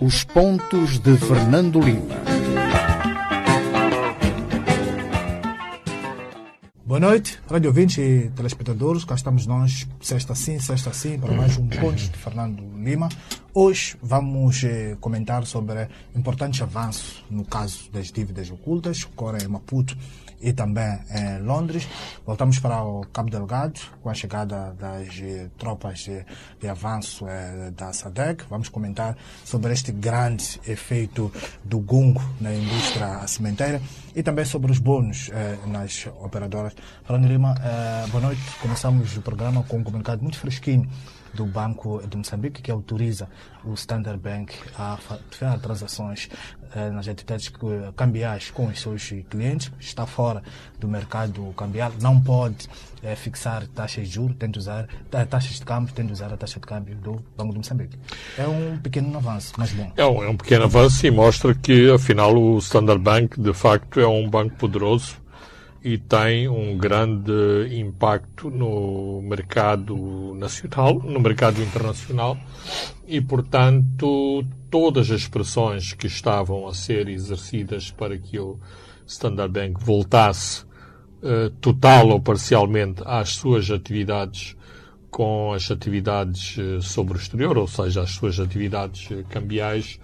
Os pontos de Fernando Lima. Boa noite, rádio ouvintes e telespectadores. Cá estamos nós, sexta sim, sexta sim, para mais um Pontos de Fernando Lima. Hoje vamos eh, comentar sobre importantes avanços no caso das dívidas ocultas, que ocorrem em Maputo e também em Londres. Voltamos para o Cabo Delgado, com a chegada das eh, tropas eh, de avanço eh, da SADEC. Vamos comentar sobre este grande efeito do gungo na indústria cimenteira e também sobre os bônus nas operadoras. Fernando Lima, boa noite. Começamos o programa com um comunicado muito fresquinho do Banco de Moçambique que autoriza o Standard Bank a fazer transações eh, nas entidades eh, cambiais com os seus clientes, está fora do mercado cambial, não pode eh, fixar taxas de juros, tem de usar taxas de câmbio, tem de usar a taxa de câmbio do Banco de Moçambique. É um pequeno avanço, mas bom. É um, é um pequeno avanço e mostra que, afinal, o Standard Bank, de facto, é um banco poderoso e tem um grande impacto no mercado nacional, no mercado internacional e, portanto, todas as pressões que estavam a ser exercidas para que o Standard Bank voltasse uh, total ou parcialmente às suas atividades com as atividades uh, sobre o exterior, ou seja, as suas atividades uh, cambiais,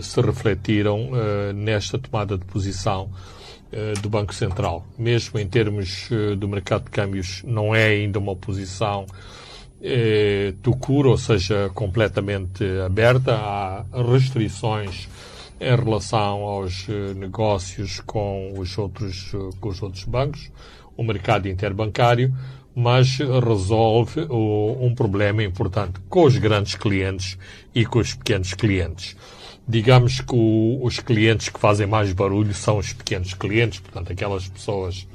se refletiram nesta tomada de posição do Banco Central. Mesmo em termos do mercado de câmbios, não é ainda uma posição eh, cura, ou seja, completamente aberta. Há restrições em relação aos eh, negócios com os outros, eh, com os outros bancos, o mercado interbancário, mas resolve o, um problema importante com os grandes clientes e com os pequenos clientes. Digamos que o, os clientes que fazem mais barulho são os pequenos clientes, portanto, aquelas pessoas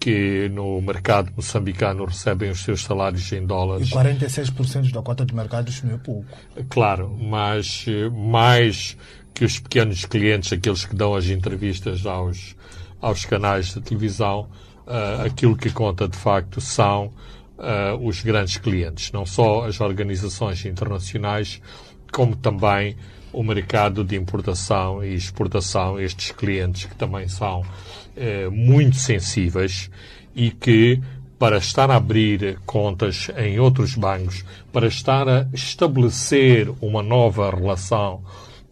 que no mercado moçambicano recebem os seus salários em dólares. E 46% da cota de mercado isso não é pouco. Claro, mas eh, mais que os pequenos clientes, aqueles que dão as entrevistas aos, aos canais de televisão, uh, aquilo que conta de facto são uh, os grandes clientes, não só as organizações internacionais, como também o mercado de importação e exportação, estes clientes que também são eh, muito sensíveis e que, para estar a abrir contas em outros bancos, para estar a estabelecer uma nova relação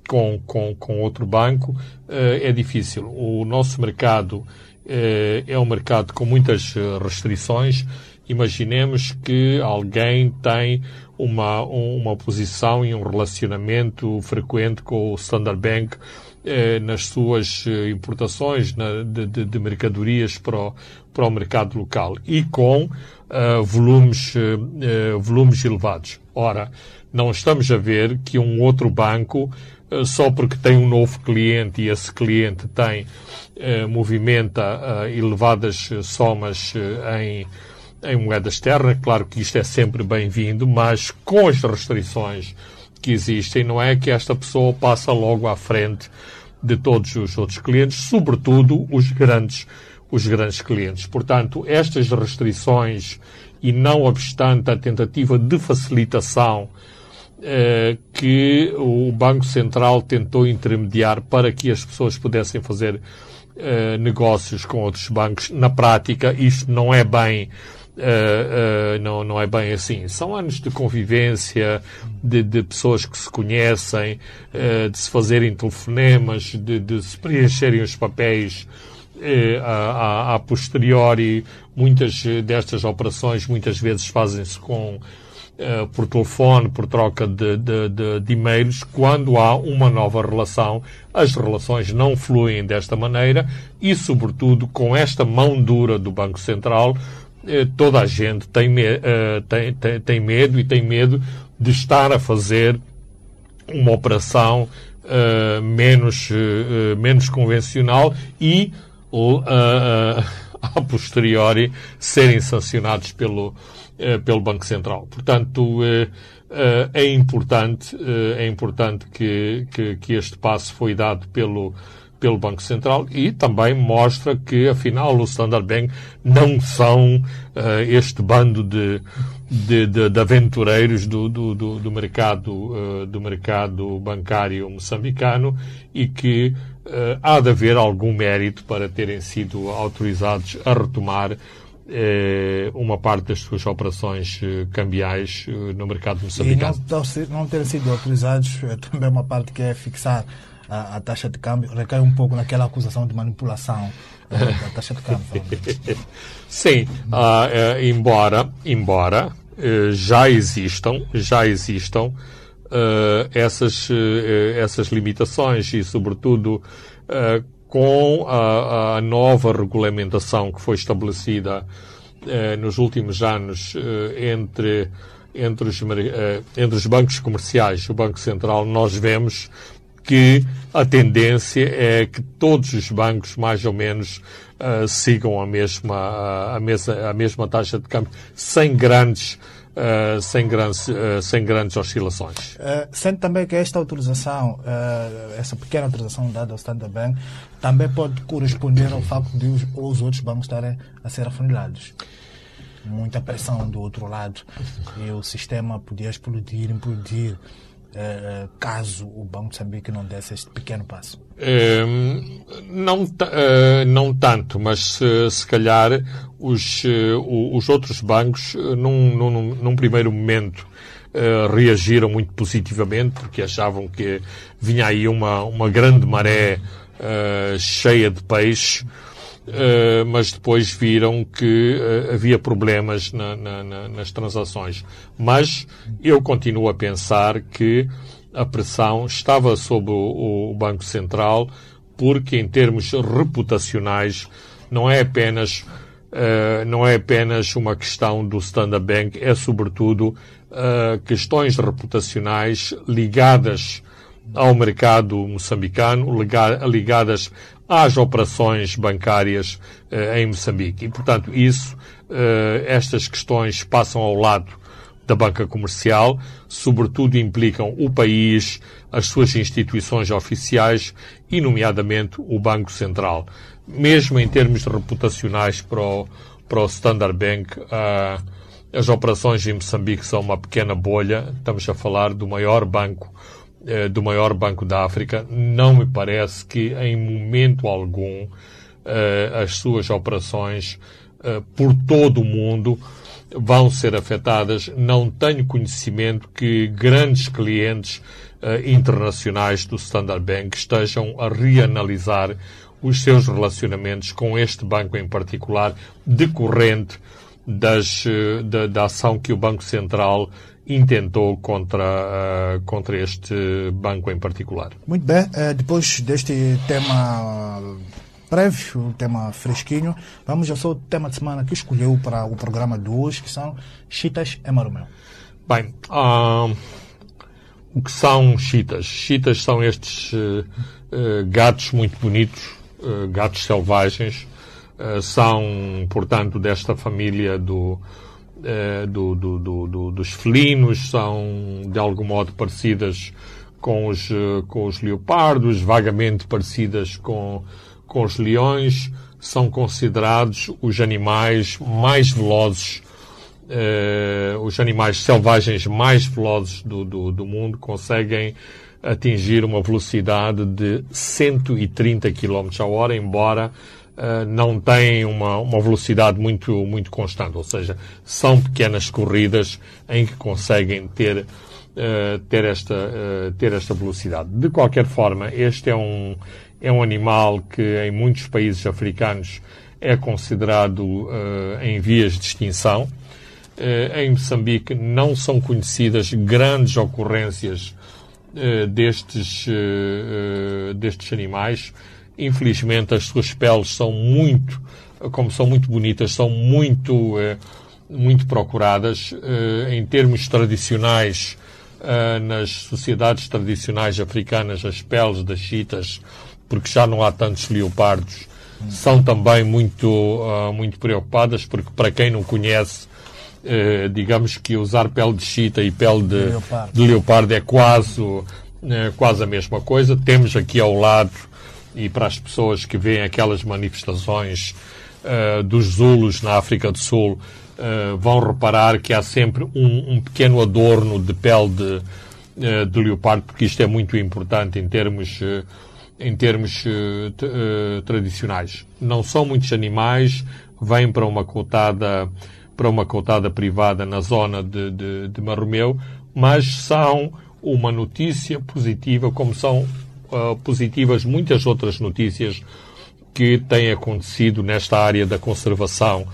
com, com, com outro banco, eh, é difícil. O nosso mercado eh, é um mercado com muitas restrições. Imaginemos que alguém tem uma, uma posição e um relacionamento frequente com o Standard Bank eh, nas suas eh, importações de, mercadorias para o, para o mercado local e com uh, volumes, volumes elevados. Ora, não estamos a ver que um outro banco, só porque tem um novo cliente e esse cliente tem, movimenta elevadas somas em em moeda externa. Claro que isto é sempre bem-vindo, mas com as restrições que existem, não é que esta pessoa passa logo à frente de todos os outros clientes, sobretudo os grandes, os grandes clientes. Portanto, estas restrições e não obstante a tentativa de facilitação eh, que o Banco Central tentou intermediar para que as pessoas pudessem fazer eh, negócios com outros bancos, na prática isto não é bem Uh, uh, não, não é bem assim. São anos de convivência, de, de pessoas que se conhecem, uh, de se fazerem telefonemas, de, de se preencherem os papéis a, a, a, posteriori. Muitas destas operações muitas vezes fazem-se com por telefone, por troca de, de, de, de e-mails, quando há uma nova relação, as relações não fluem desta maneira e, sobretudo, com esta mão dura do Banco Central, toda a gente tem, uh, tem, tem, tem, medo e tem medo de estar a fazer uma operação uh, menos, uh, menos convencional e a posteriori serem sancionados pelo, pelo Banco Central. Portanto, é importante, é importante que, que, que este passo foi dado pelo, pelo Banco Central e também mostra que, afinal, o Standard Bank não são uh, este bando de, de, de, de aventureiros do, do, do, do mercado, uh, do mercado bancário moçambicano e que uh, há de haver algum mérito para terem sido autorizados a retomar uma parte das suas operações cambiais no mercado moçambicano. E não, não terem sido autorizados é também uma parte que é fixar a, a, taxa de câmbio, recai um pouco naquela acusação de manipulação da taxa de câmbio. Sim, uh, embora, embora uh, já existam, já existam uh, essas, essas limitações e, sobretudo, com a, a, nova regulamentação que foi estabelecida nos últimos anos entre entre os, entre os bancos comerciais e o Banco Central, nós vemos que a tendência é que todos os bancos, mais ou menos, uh, sigam a mesma, a, mesma, a mesma taxa de câmbio, sem grandes, uh, sem grandes, uh, sem grandes oscilações. Uh, sendo também que esta autorização, essa pequena autorização dada ao Standard Bank, também pode corresponder ao facto de os, os outros bancos estarem a ser afunilados. Muita pressão do outro lado. E o sistema podia explodir, implodir uh, caso o Banco de Moçambique não desse este pequeno passo? Uh, não, uh, não tanto, mas se, se calhar os, os outros bancos, num, num, num primeiro momento, reagiram muito positivamente, porque achavam que vinha aí uma, uma grande maré cheia de peixe. Uh, mas depois viram que uh, havia problemas na, na, na, nas transações. Mas eu continuo a pensar que a pressão estava sob o, o, Banco Central, porque em termos reputacionais não é apenas uh, não é apenas uma questão do Standard Bank, é sobretudo questões reputacionais ligadas ao mercado moçambicano, ligadas às operações bancárias eh, em Moçambique. E, portanto, isso, eh, estas questões passam ao lado da banca comercial, sobretudo implicam o país, as suas instituições oficiais e, nomeadamente, o Banco Central. Mesmo em termos reputacionais para o, para o Standard Bank, uh, as operações em Moçambique são uma pequena bolha. Estamos a falar do maior banco eh, do maior banco da África, não me parece que em momento algum eh, as suas operações eh, por todo o mundo vão ser afetadas. Não tenho conhecimento que grandes clientes internacionais do Standard Bank estejam a reanalisar os seus relacionamentos com este banco em particular, decorrente das, da, da ação que o Banco Central intentou contra, uh, contra este banco em particular. Muito bem, uh, depois deste tema prévio, um tema fresquinho, vamos ao seu tema de semana que escolheu para o programa de hoje, que são chitas e marumeu. Bem, uh, o que são chitas? Chitas são estes gatos muito bonitos, gatos selvagens, são, portanto, desta família do eh, do, do, do, dos felinos são de algum modo parecidas com os, eh, com os leopardos, vagamente parecidas com, com os leões, são considerados os animais mais velozes, eh, os animais selvagens mais velozes do, do, do mundo, conseguem atingir uma velocidade de 130 km a hora, embora uh, não têm uma, uma velocidade muito, muito constante, ou seja, são pequenas corridas em que conseguem ter, uh, ter, esta, uh, ter esta velocidade. De qualquer forma, este é um, é um animal que em muitos países africanos é considerado em vias de extinção. em Moçambique não são conhecidas grandes ocorrências destes, destes animais. Infelizmente, as suas peles são muito, como são muito bonitas, são muito, eh, muito procuradas. Eh, em termos tradicionais, eh, nas sociedades tradicionais africanas, as peles das chitas, porque já não há tantos leopardos, são também muito, muito preocupadas, porque para quem não conhece, digamos que usar pele de chita e pele de, leopardo. de leopardo é quase, quase a mesma coisa. Temos aqui ao lado e para as pessoas que veem aquelas manifestações uh, dos Zulus na África do Sul, uh, vão reparar que há sempre um, um pequeno adorno de pele de, uh, de leopardo, porque isto é muito importante em termos, em termos tradicionais. Não são muitos animais, vêm para uma cotada, para uma cotada privada na zona de, de, de Marromeu, mas são uma notícia positiva, como são positivas muitas outras notícias que têm acontecido nesta área da conservação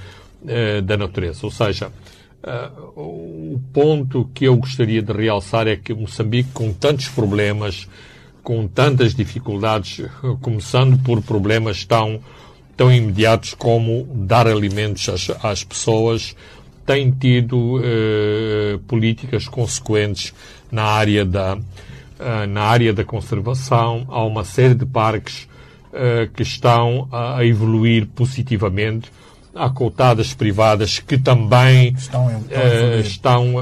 uh, da natureza. Ou seja, uh, o ponto que eu gostaria de realçar é que Moçambique, com tantos problemas, com tantas dificuldades, começando por problemas tão, tão imediatos como dar alimentos às, às pessoas, tem tido uh, políticas consequentes na área da, na área da conservação. Há uma série de parques uh, que estão a evoluir positivamente. Há cotadas privadas que também estão em, uh, estão,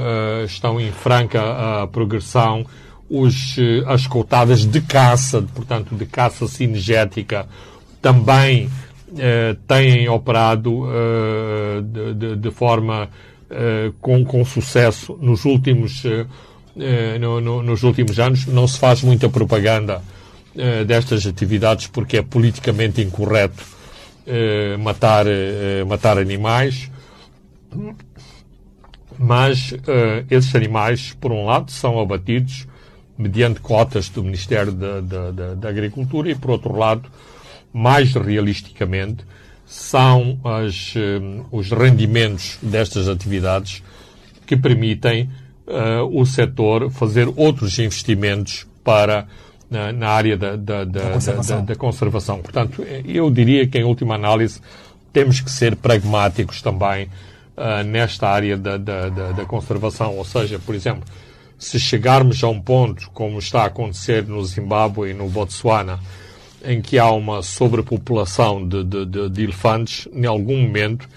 estão em franca progressão. Os, as cotadas de caça, portanto, de caça cinegética, também têm operado de, de, de, forma com, com sucesso nos últimos, no, no, nos últimos anos. Não se faz muita propaganda eh, destas atividades porque é politicamente incorreto uh, matar, uh, matar animais. Mas esses animais, por um lado, são abatidos mediante cotas do Ministério da, da, da, da Agricultura e, por outro lado, mais realisticamente, são as, os rendimentos destas atividades que permitem uh, o setor fazer outros investimentos para na, na área da, da, da, conservação. da, conservação. Portanto, eu diria que, em última análise, temos que ser pragmáticos também uh, nesta área da, da, da, da, conservação. Ou seja, por exemplo, se chegarmos a um ponto, como está a acontecer no Zimbábue e no Botsuana, em que há uma sobrepopulação de, de, de, de elefantes, em algum momento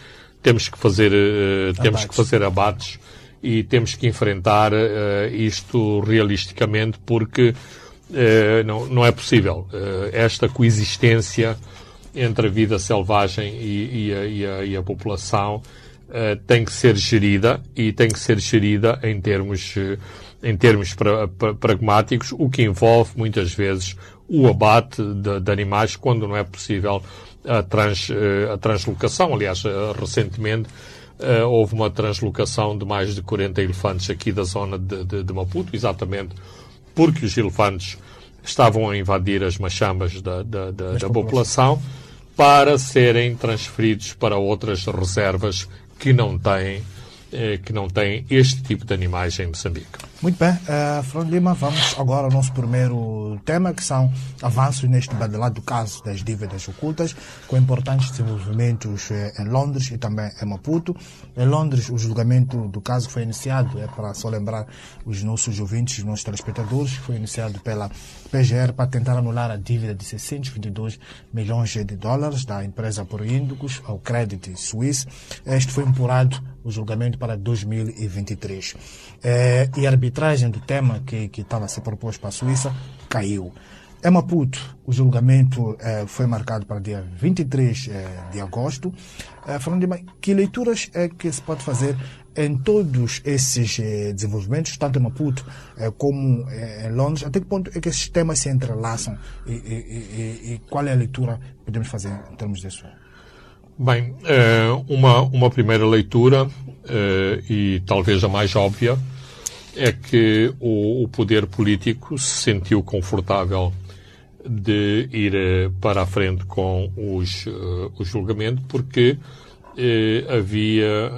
temos que fazer, uh, temos que fazer abates e temos que enfrentar uh, isto realisticamente, porque eh, não, não é possível. Uh, esta coexistência entre a vida selvagem e, e, a, e, a, e a, população uh, tem que ser gerida e tem que ser gerida em termos, em termos pra, pra, pragmáticos, o que envolve muitas vezes o abate de, de animais quando não é possível a, trans, a translocação. Aliás, recentemente houve uma translocação de mais de 40 elefantes aqui da zona de, de, de Maputo, exatamente porque os elefantes estavam a invadir as machambas da, da, da, da população para serem transferidos para outras reservas que não têm que não têm este tipo de animais em Moçambique. Muito bem, uh, Fernando Lima, vamos agora ao nosso primeiro tema, que são avanços neste badalado caso das dívidas ocultas, com importantes desenvolvimentos eh, em Londres e também em Maputo. Em Londres, o julgamento do caso foi iniciado, é para só lembrar os nossos ouvintes, os nossos telespectadores, foi iniciado pela PGR para tentar anular a dívida de 622 milhões de dólares da empresa por Índicos ao Credit Suisse. Este foi empurrado o julgamento para 2023. É, e a arbitragem do tema que, que estava a ser proposto para a Suíça caiu. Em Maputo, o julgamento eh, foi marcado para dia 23 eh, de agosto. Eh, falando de que leituras é que se pode fazer em todos esses eh, desenvolvimentos, tanto em Maputo eh, como eh, em Londres? Até que ponto é que esses temas se entrelaçam e, e, e, e qual é a leitura que podemos fazer em termos disso? Bem, uma, uma primeira leitura, e talvez a mais óbvia, é que o, o poder político se sentiu confortável de ir eh, para a frente com os, uh, o julgamento, porque uh, havia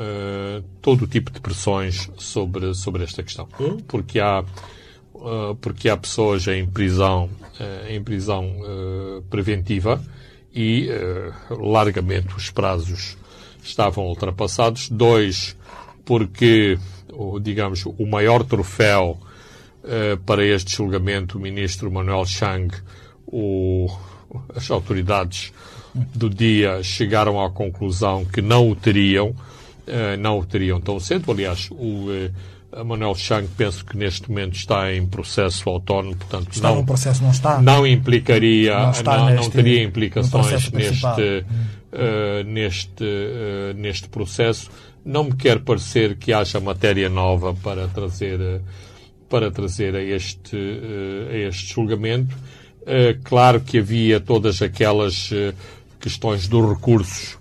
todo o tipo de pressões sobre, sobre esta questão. Um, porque há, porque há pessoas em prisão, em prisão preventiva e largamente os prazos estavam ultrapassados. Dois, porque digamos, o maior troféu para este julgamento, o ministro Manuel Chang, o, as autoridades do dia chegaram à conclusão que não o teriam, uh, não o teriam tão cedo. Aliás, o uh, Manuel Chang penso que neste momento está em processo autónomo, portanto está não, processo, não, está, não implicaria, não, não, neste, não teria implicações neste, uh, neste, uh, neste processo não me quer parecer que haja matéria nova para trazer, para trazer a, este, a este julgamento. Claro que havia todas aquelas questões dos recursos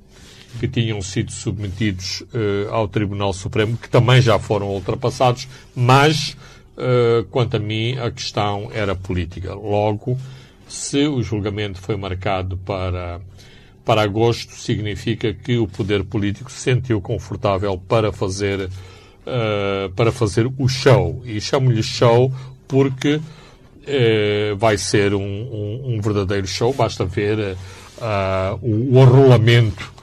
que tinham sido submetidos ao Tribunal Supremo, que também já foram ultrapassados, mas, quanto a mim, a questão era política. Logo, se o julgamento foi marcado para para agosto significa que o poder político se sentiu confortável para fazer, para fazer o show. E chamo-lhe show porque uh, vai ser um, um, um, verdadeiro show. Basta ver uh, o, o arrolamento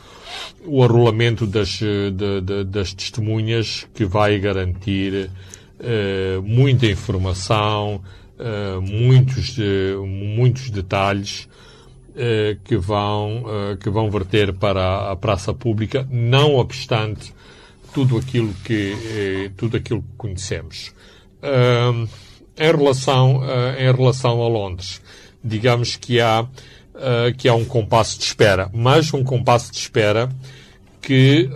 o arrolamento das, de, de, das testemunhas que vai garantir uh, muita informação, muitos, muitos detalhes eh, que, vão, eh, que vão verter para a praça pública, não obstante tudo aquilo que, eh, tudo aquilo que conhecemos. Em, relação, em relação a Londres, digamos que há, que há um compasso de espera, mas um compasso de espera que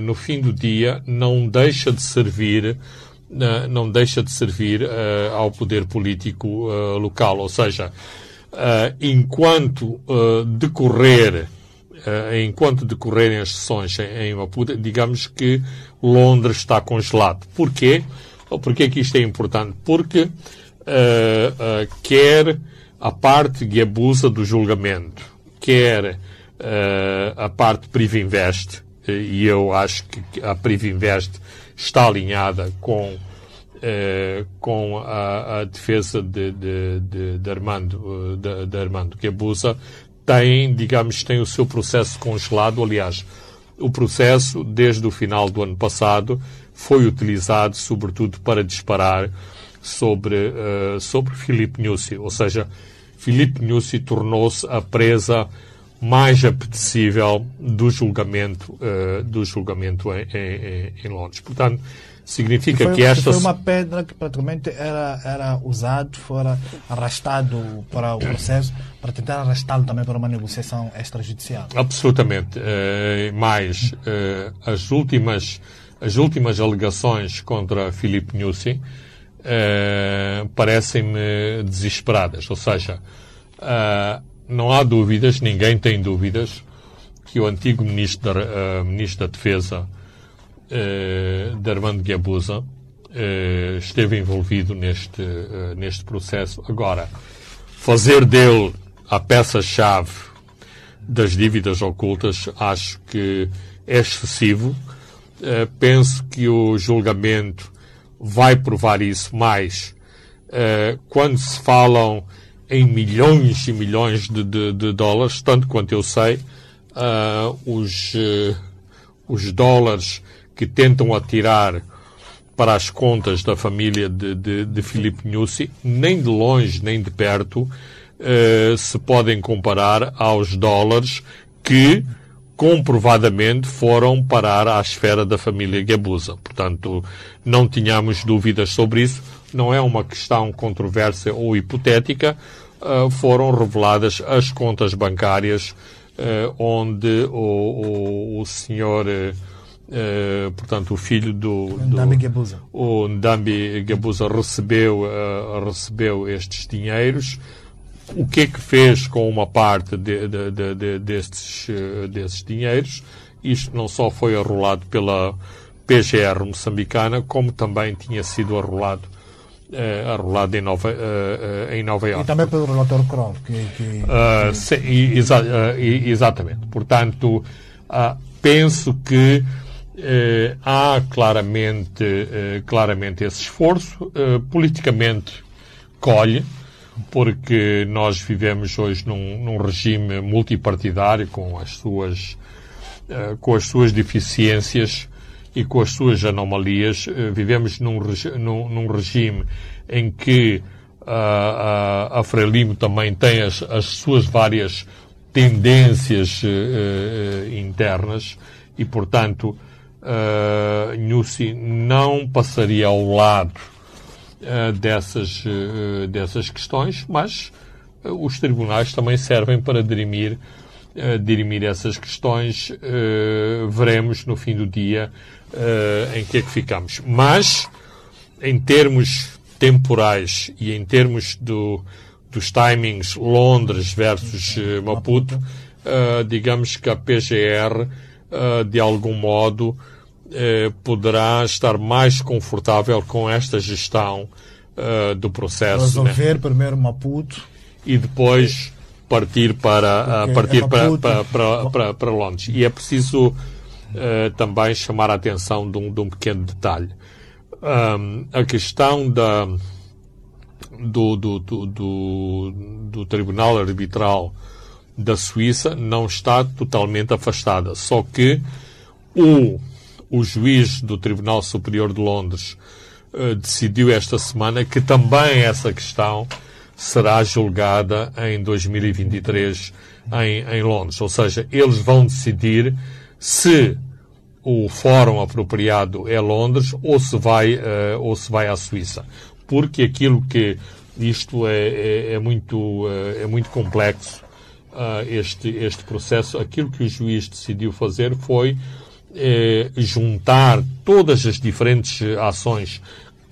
no fim do dia não deixa de servir não deixa de servir ao poder político local, ou seja, enquanto decorrer enquanto decorrerem as sessões em, em Maputo, digamos que Londres está congelado. Porquê? Porquê que isto é importante? Porque quer a parte que abusa do julgamento, quer a parte Privinvest, e eu acho que a Privinvest está alinhada com com a, a, defesa de, de, de, de Armando, de, de, Armando que abusa, tem, digamos, tem o seu processo congelado. Aliás, o processo, desde o final do ano passado, foi utilizado sobretudo para disparar sobre, uh, sobre Filipe Nussi. Ou seja, Filipe Nussi tornou-se a presa mais apetecível do julgamento, uh, do julgamento em, em, em Londres. Portanto, Significa foi, que esta. Foi uma pedra que praticamente era, era usado, fora arrastado para o processo, para tentar arrastá-lo também para uma negociação extrajudicial. Absolutamente. Uh, mais, uh, as, últimas, as últimas alegações contra Filipe Nussi uh, parecem-me desesperadas. Ou seja, não há dúvidas, ninguém tem dúvidas, que o antigo ministro da, ministro da Defesa uh, de Armando Guebuza uh, esteve envolvido neste, uh, neste processo. Agora, fazer dele a peça-chave das dívidas ocultas acho que é excessivo. Penso que o julgamento vai provar isso mais. Quando se falam em milhões e milhões de, de, de dólares, tanto quanto eu sei, os, os dólares que tentam atirar para as contas da família de, de, de Filipe Nussi, nem de longe nem de perto, eh, se podem comparar aos dólares que comprovadamente foram parar à esfera da família Gabusa. Portanto, não tínhamos dúvidas sobre isso. Não é uma questão controversa ou hipotética. Uh, foram reveladas as contas bancárias uh, onde o, o, o senhor uh, portanto, o filho do, do Ndambi Gabuza. O Ndambi Gabuza recebeu, recebeu estes dinheiros. O que é que fez com uma parte de, de, de, destes, uh, desses dinheiros? Isto não só foi arrolado pela PGR moçambicana, como também tinha sido arrolado uh, arrolado em Nova, uh, uh, em Nova York. E também pelo relator Kroll. Que, que. Sim, exa exatamente. Portanto, penso que eh, há claramente, eh, claramente esse esforço. Eh, politicamente colhe, porque nós vivemos hoje num, num regime multipartidário com as suas, eh, com as suas deficiências e com as suas anomalias. Eh, vivemos num, num, num, regime em que a, a, a Frelimo também tem as, as suas várias tendências eh, internas e, portanto, uh, Nussi não passaria ao lado dessas, uh, dessas questões, mas uh, os tribunais também servem para dirimir dirimir essas questões, veremos no fim do dia em que é que ficamos. Mas, em termos temporais e em termos do, dos timings Londres versus Maputo, digamos que a PGR, de algum modo, poderá estar mais confortável com esta gestão do processo. Resolver né? primeiro Maputo e depois partir para okay. partir é para, para, para, para, para Londres. E é preciso uh, também chamar a atenção de um, de um pequeno detalhe. Um, a questão da, do, do, do, do, do Tribunal Arbitral da Suíça não está totalmente afastada. Só que o, o juiz do Tribunal Superior de Londres uh, decidiu esta semana que também essa questão será julgada em 2023 em, em Londres. Ou seja, eles vão decidir se o fórum apropriado é Londres ou se vai, uh, ou se vai à Suíça. Porque aquilo que isto é, é, é muito, uh, é muito complexo, uh, este, este processo. Aquilo que o juiz decidiu fazer foi juntar todas as diferentes ações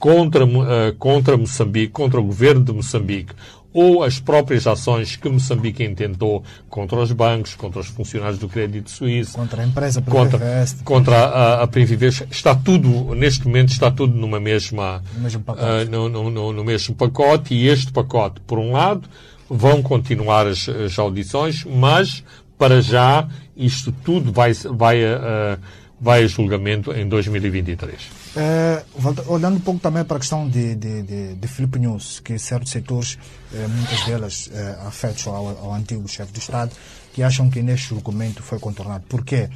contra, uh, contra Moçambique, contra o governo de Moçambique, ou as próprias ações que Moçambique intentou contra os bancos, contra os funcionários do crédito suíço, contra a empresa contra, contra a, a Privivest, está tudo, neste momento, está tudo numa mesma, no mesmo, uh, no, no, no, no, mesmo pacote, e este pacote, por um lado, vão continuar as, as audições, mas, para já, isto tudo vai, vai, uh, vai a julgamento em 2023. É, olhando um pouco também para a questão de, de, de, de Filipe News, que certos setores, é, muitas delas é, afetos ao, ao, antigo chefe de Estado, que acham que neste julgamento foi contornado. Por quê?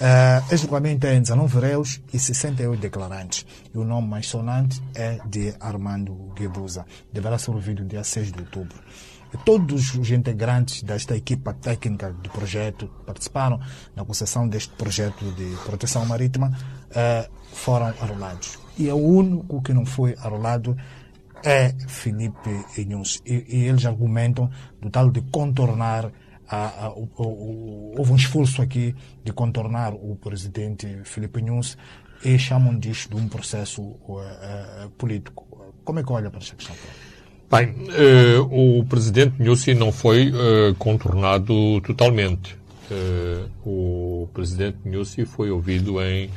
É, este julgamento é em 19 réus e 68 declarantes. E o nome mais sonante é de Armando Guebuza. Deverá ser ouvido dia 6 de outubro. Todos os integrantes desta equipa técnica do projeto participaram na concessão deste projeto de proteção marítima uh, foram arrolados. E o único que não foi arrolado é Felipe Inhus. E, e, eles argumentam do tal de contornar a, a, o, o, houve um esforço aqui de contornar o presidente Felipe Inhus e chamam disto de um processo uh, uh, político. Como é que olha para essa questão? Bem, uh, o presidente Nussi não foi uh, contornado totalmente. Uh, o presidente Nussi foi ouvido em,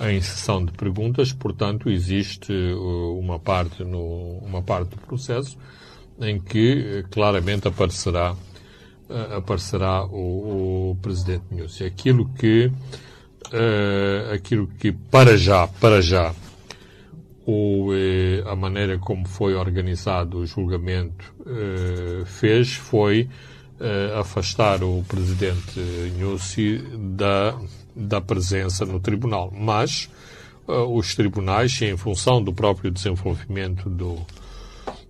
em sessão de perguntas, portanto, existe uma, parte no, uma parte do processo em que claramente aparecerá, aparecerá o, o presidente Nussi. Aquilo que, aquilo que para já, para já, ou eh, a maneira como foi organizado o julgamento eh, fez foi eh, afastar o presidente Nussi da, da presença no tribunal. Mas eh, os tribunais, em função do próprio desenvolvimento do,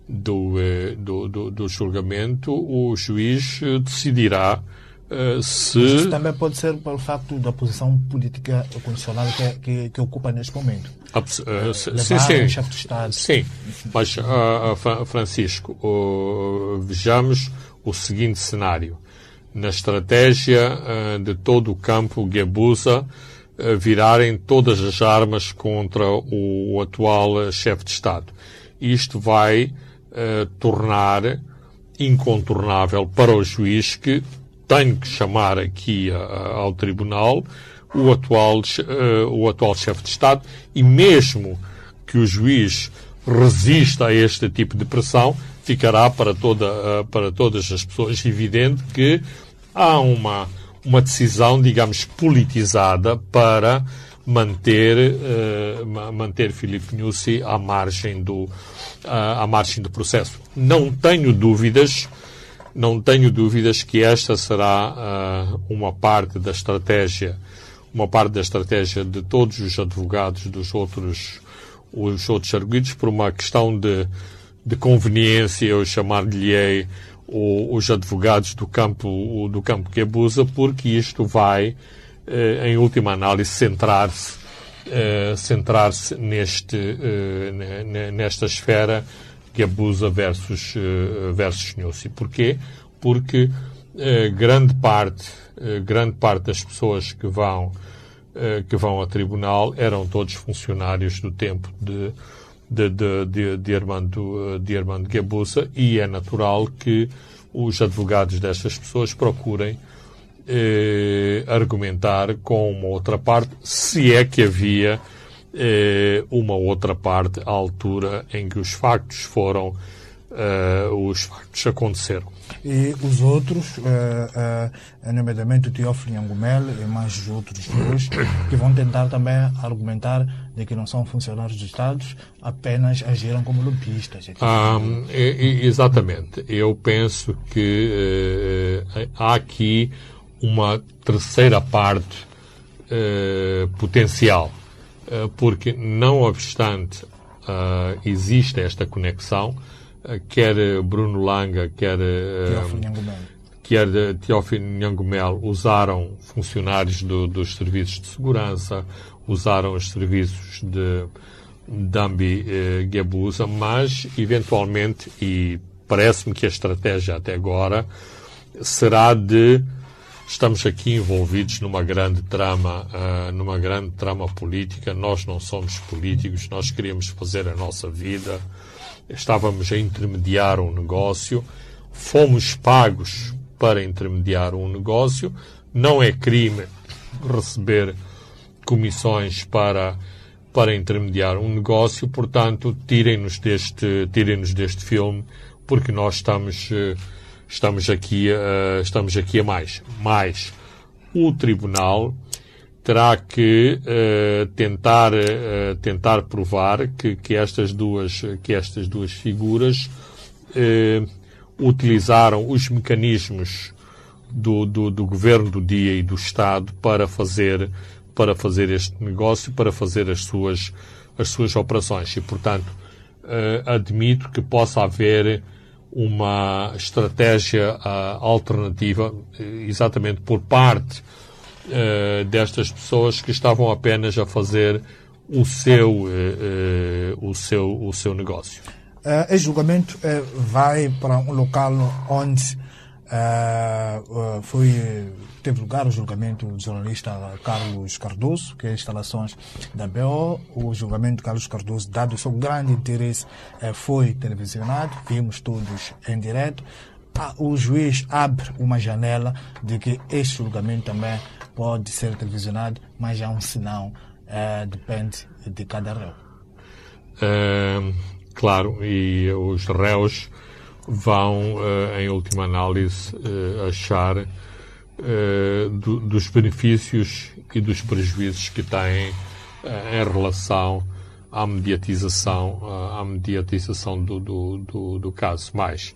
do, eh, do, do, do julgamento, o juiz decidirá Uh, se... Isso também pode ser pelo facto da posição política condicionada que, que, que ocupa neste momento. Uh, uh, sim, sim. chefe de Estado. Sim, mas, Francisco, vejamos o seguinte cenário. Na estratégia de todo o campo Guebuza, virarem todas as armas contra o atual chefe de Estado. Isto vai tornar incontornável para o juiz que tenho que chamar aqui a, ao Tribunal o atual, uh, o atual chefe de Estado e mesmo que o juiz resista a este tipo de pressão, ficará para, toda, uh, para todas as pessoas evidente que há uma, uma decisão, digamos, politizada para manter, uh, manter Filipe Nussi à margem do, à margem do processo. Não tenho dúvidas não tenho dúvidas que esta será uh, uma parte da estratégia, uma parte da estratégia de todos os advogados dos outros, os outros arguidos, por uma questão de, de conveniência, eu chamar-lhe os advogados do campo, do campo que abusa, porque isto vai, uh, em última análise, centrar-se uh, centrar-se neste, nesta esfera Gabusa versus, uh, versus Nussi. Porquê? Porque eh, grande parte, eh, grande parte das pessoas que vão eh, que vão a tribunal eram todos funcionários do tempo de de, de, de, de Armando de Armando Gabusa e é natural que os advogados destas pessoas procurem eh, argumentar com uma outra parte, se é que havia eh, uma outra parte à altura em que os factos foram uh, os factos aconteceram. E os outros, uh, uh, nomeadamente o Teófilo Nhangumel e mais os outros dois, que vão tentar também argumentar de que não são funcionários do Estado, apenas agiram como lobistas. Ah, exatamente. Eu penso que há aqui uma terceira parte potencial, porque não obstante existe esta conexão, quer Bruno Langa, quer quer Teófilo Nhangumel usaram funcionários do, dos serviços de segurança, usaram os serviços de Dambi eh, Gabusa, mas eventualmente, e parece-me que a estratégia até agora será de estamos aqui envolvidos numa grande trama, uh, numa grande trama política. Nós não somos políticos, nós queremos fazer a nossa vida, estávamos a intermediar um negócio, fomos pagos para intermediar um negócio, não é crime receber comissões para para intermediar um negócio, portanto, tirem-nos deste, tirem-nos deste filme, porque nós estamos, eh, estamos aqui, uh, estamos aqui a mais. Mais, o Tribunal terá que uh, tentar, uh, tentar provar que, que, estas duas, que estas duas figuras uh, utilizaram os mecanismos do, do, do, governo do dia e do Estado para fazer, para fazer este negócio, para fazer as suas, as suas operações. E, portanto, admito que possa haver uma estratégia alternativa, exatamente por parte uh, destas pessoas que estavam apenas a fazer o seu, uh, o seu, o seu negócio. Uh, julgamento vai para um local onde foi, teve lugar o julgamento do jornalista Carlos Cardoso, que é instalações da BO. O julgamento de Carlos Cardoso, dado o seu grande interesse, foi televisionado, vimos todos em direto. Ah, o juiz abre uma janela de que este julgamento também pode ser televisionado, mas há um sinal, uh, depende de cada réu. Uh, claro, e os réus vão, uh, em última análise, achar do, dos benefícios e dos prejuízos que têm em relação à mediatização, à mediatização do, do, do, do caso. Mas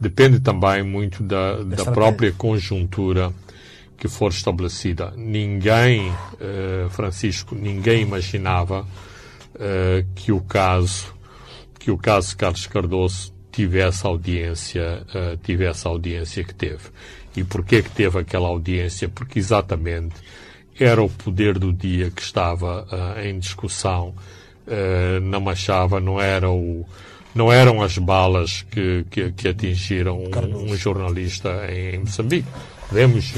depende também muito da, da própria conjuntura que for estabelecida. Ninguém, Francisco, ninguém imaginava que o caso que o caso Carlos Cardoso tivesse a audiência uh, tivesse a audiência que teve. E porquê que teve aquela audiência? Porque exatamente era o poder do dia que estava em discussão na Machava, não era o não eram as balas que, que, que atingiram um, um, jornalista em, em Moçambique. Podemos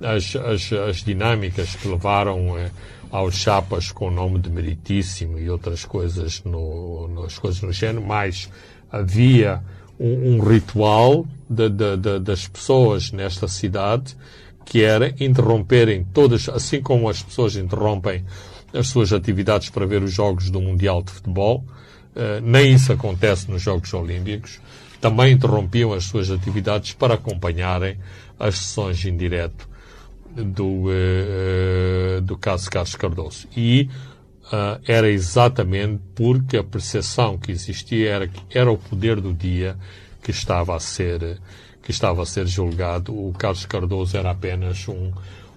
as, as, as dinâmicas que levaram aos chapas com o nome de meritíssimo e outras coisas no, nas coisas no género, mas havia um, um ritual de, de, de, das pessoas nesta cidade que era interromperem todas, assim como as pessoas interrompem as suas atividades para ver os jogos do Mundial de Futebol, uh, nem isso acontece nos Jogos Olímpicos, também interrompiam as suas atividades para acompanharem as sessões em direto do, uh, do caso Carlos Cardoso. E uh, era exatamente porque a percepção que existia era que era o poder do dia que estava a ser, que estava a ser julgado. O Carlos Cardoso era apenas um,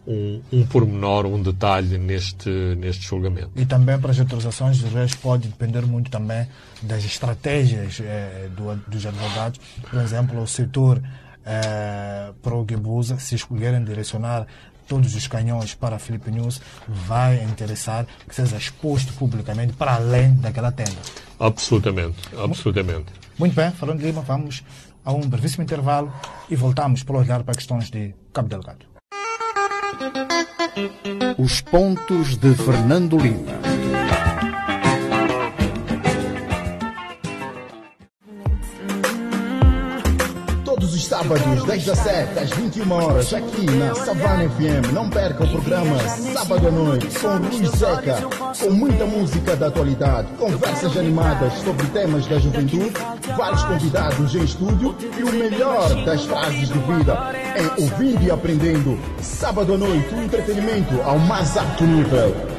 um, um pormenor, um detalhe neste, neste julgamento. E também para as autorizações de réus pode depender muito também das estratégias eh, do, dos advogados. Por exemplo, o setor eh, para o se escolherem direcionar todos os canhões para a Filipe News, vai interessar que seja exposto publicamente para além daquela tenda. Absolutamente, absolutamente. Muito bem, falando de Lima, vamos a um brevíssimo intervalo e voltamos para olhar para questões de Cabo Delgado. Os pontos de Fernando Lima. Os sábados, das 17 às 21 horas, aqui na Savana FM. Não perca o programa Sábado à Noite com Rui Seca, com muita música da atualidade, conversas animadas sobre temas da juventude, vários convidados em estúdio e o melhor das frases de vida em Ouvindo e Aprendendo. Sábado à Noite, um entretenimento ao mais alto nível.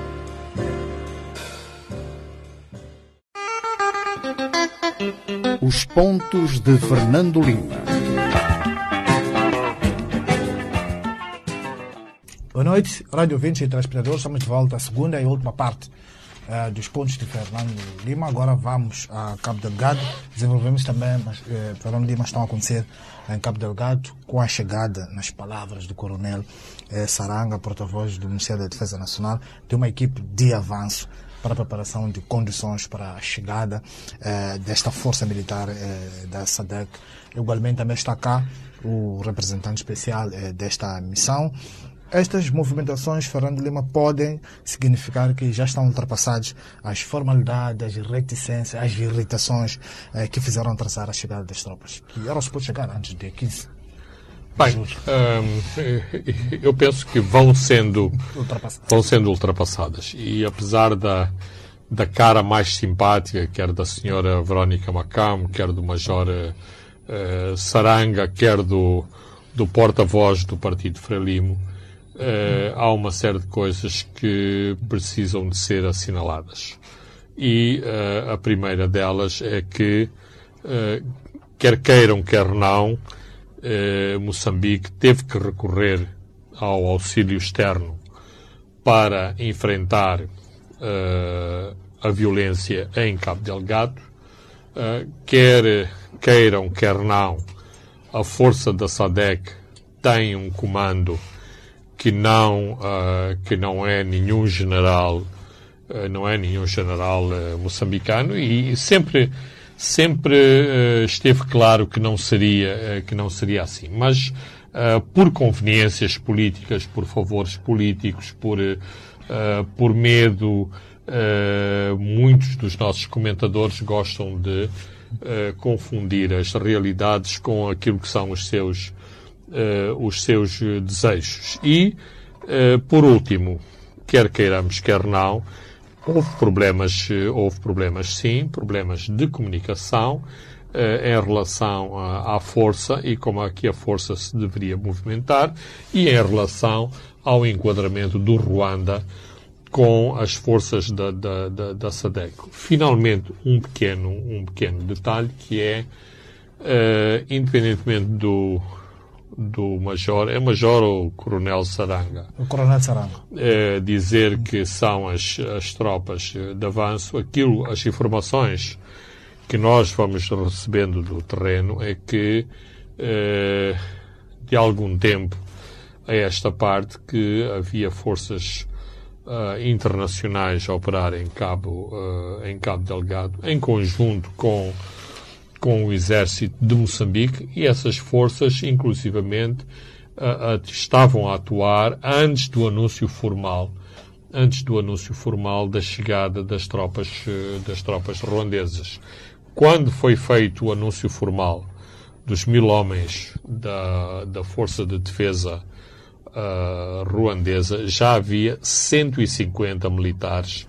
Os Pontos de Fernando Lima. Boa noite, Rádio 20 e telespectadores. Estamos de volta à segunda e última parte uh, dos pontos de Fernando Lima. Agora vamos a Cabo Delgado. Desenvolvemos também, mas uh, Fernando Lima estão a acontecer em Cabo Delgado com a chegada, nas palavras do Coronel uh, Saranga, porta-voz do Ministério da Defesa Nacional, de uma equipe de avanço para a preparação de condições para a chegada eh, desta força militar eh, da SADC. Igualmente também está cá o representante especial eh, desta missão. Estas movimentações, Fernando Lima, podem significar que já estão ultrapassadas as formalidades, as reticências, as irritações eh, que fizeram traçar a chegada das tropas, que eram supostas chegar antes de 15 Bem, hum, eu penso que vão sendo, vão sendo ultrapassadas. E apesar da, da cara mais simpática, quer da senhora Verónica Macam, quer do Major uh, Saranga, quer do, do porta-voz do Partido Frelimo, uh, há uma série de coisas que precisam de ser assinaladas. E uh, a primeira delas é que, quer queiram, quer não, eh, Moçambique teve que recorrer ao auxílio externo para enfrentar eh, a violência em Cabo Delgado, eh, quer queiram, quer não, a força da SADEC tem um comando que não, uh, que não é nenhum general, uh, não é nenhum general uh, moçambicano e sempre sempre uh, esteve claro que não seria, uh, que não seria assim. Mas uh, por conveniências políticas, por favores políticos, por, por medo, muitos dos nossos comentadores gostam de confundir as realidades com aquilo que são os seus, os seus desejos. E, por último, quer queiramos, quer não, Houve problemas, eh, houve problemas sim, problemas de comunicação eh, em relação à, à força e como é que a força se deveria movimentar e em relação ao enquadramento do Ruanda com as forças da, da, da, da SADEC. Finalmente, um pequeno, um pequeno detalhe que é, independentemente do, do Major, é Major ou Coronel Saranga? O Coronel Saranga. É, dizer que são as, as tropas de avanço, aquilo, as informações que nós vamos recebendo do terreno é que é, de algum tempo a esta parte que havia forças uh, internacionais a operar em Cabo, uh, em Cabo Delgado, em conjunto com com o exército de Moçambique e essas forças, inclusivamente, uh, uh, estavam a atuar antes do anúncio formal, antes do anúncio formal da chegada das tropas, uh, das tropas ruandesas. Quando foi feito o anúncio formal dos mil homens da, da Força de Defesa ruandesa, já havia 150 militares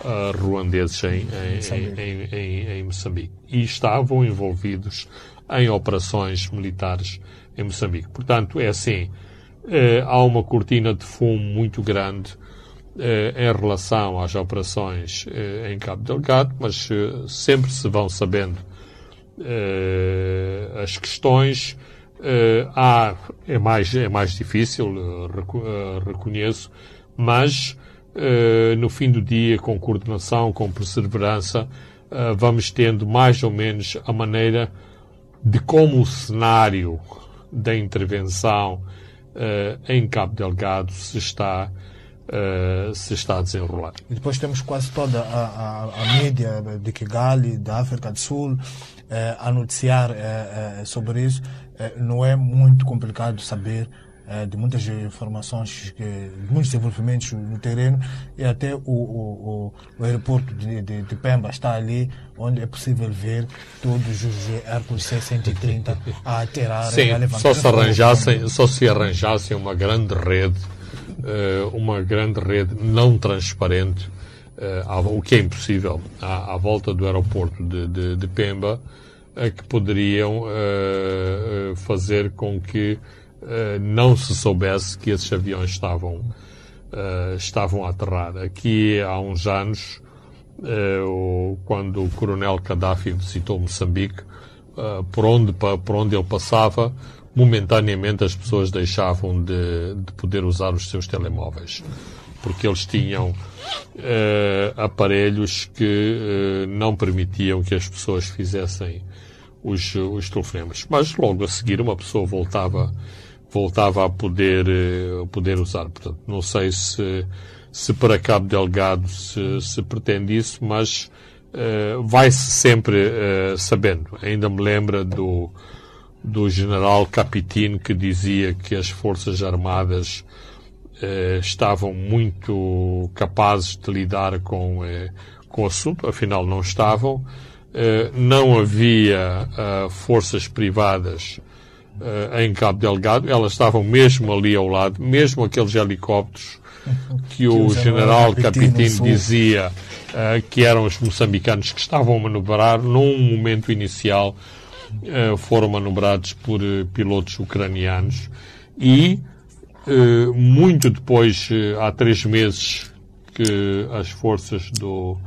uh, ruandeses em, em, em, em, em Moçambique e estavam envolvidos em operações militares em Moçambique. Portanto, é assim, há uma cortina de fumo muito grande em relação às operações em Cabo Delgado, mas sempre se vão sabendo as questões. há, é, mais, é mais difícil, reconheço, mas no fim do dia, com coordenação, com perseverança, vamos tendo mais ou menos a maneira de como o cenário da intervenção uh, em Cabo Delgado se está, se está a desenrolar. E depois temos quase toda a, a, a mídia de Kigali, da África do Sul, a noticiar sobre isso. não é muito complicado saber de muitas informações, que, de muitos desenvolvimentos no terreno e até o, o, o aeroporto de, de, de, Pemba está ali, onde é possível ver todos os Hércules C-130 a atirar Sim, a levantar só se arranjassem, só se arranjassem uma grande rede, eh, uma grande rede não transparente, eh, o que é impossível, à, volta do aeroporto de, de, de Pemba, que poderiam eh, fazer com que não se soubesse que esses aviões estavam, uh, estavam a aterrar. Aqui há uns anos, uh, quando o coronel Gaddafi visitou Moçambique, por, onde, por onde ele passava, momentaneamente as pessoas deixavam de, de poder usar os seus telemóveis, porque eles tinham aparelhos que não permitiam que as pessoas fizessem os, os telefonemas. Mas logo a seguir uma pessoa voltava voltava a poder, eh, a poder usar. Portanto, não sei se, se para Cabo Delgado se, se pretende isso, mas uh, vai-se sempre uh, sabendo. Ainda me lembra do, do general Capitin que dizia que as Forças Armadas uh, estavam muito capazes de lidar com, com o assunto, afinal não estavam. não havia forças privadas uh, em Cabo Delgado, elas estavam mesmo ali ao lado, mesmo aqueles helicópteros que o general Capitino dizia uh, que eram os moçambicanos que estavam a manobrar, num momento inicial uh, foram manobrados por pilotos ucranianos. E muito depois, há três meses que as forças do